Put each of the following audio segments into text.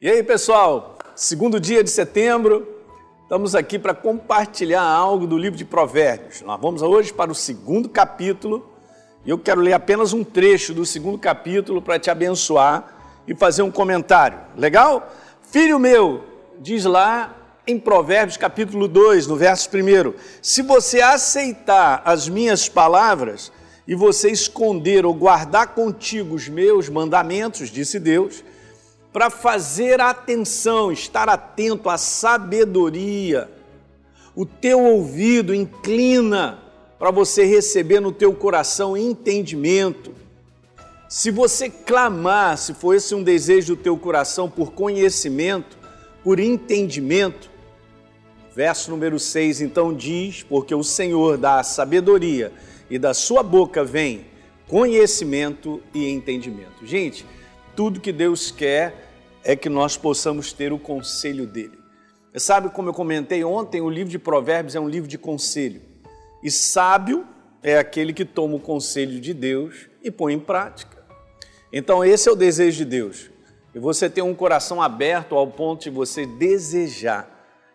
E aí, pessoal? Segundo dia de setembro, estamos aqui para compartilhar algo do livro de Provérbios. Nós vamos hoje para o segundo capítulo e eu quero ler apenas um trecho do segundo capítulo para te abençoar e fazer um comentário. Legal? Filho meu, diz lá em Provérbios capítulo 2, no verso 1, se você aceitar as minhas palavras e você esconder ou guardar contigo os meus mandamentos, disse Deus, para fazer atenção, estar atento à sabedoria. O teu ouvido inclina para você receber no teu coração entendimento. Se você clamar, se for esse um desejo do teu coração por conhecimento, por entendimento, verso número 6 então diz: Porque o Senhor dá a sabedoria e da sua boca vem conhecimento e entendimento. Gente, tudo que Deus quer é que nós possamos ter o conselho dele. Sabe como eu comentei ontem, o livro de Provérbios é um livro de conselho. E sábio é aquele que toma o conselho de Deus e põe em prática. Então, esse é o desejo de Deus. E você ter um coração aberto ao ponto de você desejar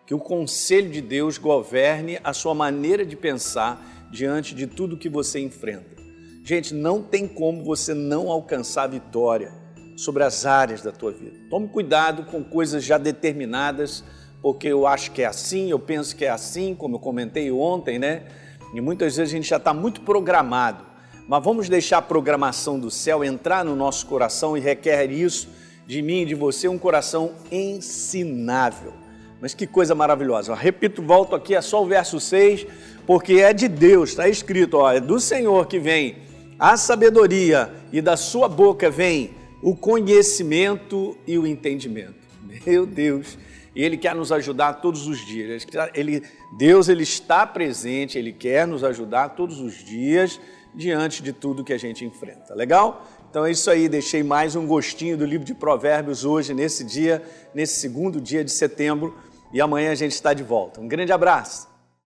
que o conselho de Deus governe a sua maneira de pensar diante de tudo que você enfrenta. Gente, não tem como você não alcançar vitória sobre as áreas da tua vida. Tome cuidado com coisas já determinadas, porque eu acho que é assim, eu penso que é assim, como eu comentei ontem, né? E muitas vezes a gente já está muito programado. Mas vamos deixar a programação do céu entrar no nosso coração e requer isso de mim e de você, um coração ensinável. Mas que coisa maravilhosa. Eu repito, volto aqui, é só o verso 6, porque é de Deus, está escrito, ó, é do Senhor que vem a sabedoria e da sua boca vem o conhecimento e o entendimento. Meu Deus, e Ele quer nos ajudar todos os dias. Ele, Deus ele está presente, Ele quer nos ajudar todos os dias diante de tudo que a gente enfrenta. Legal? Então é isso aí, deixei mais um gostinho do livro de Provérbios hoje, nesse dia, nesse segundo dia de setembro, e amanhã a gente está de volta. Um grande abraço.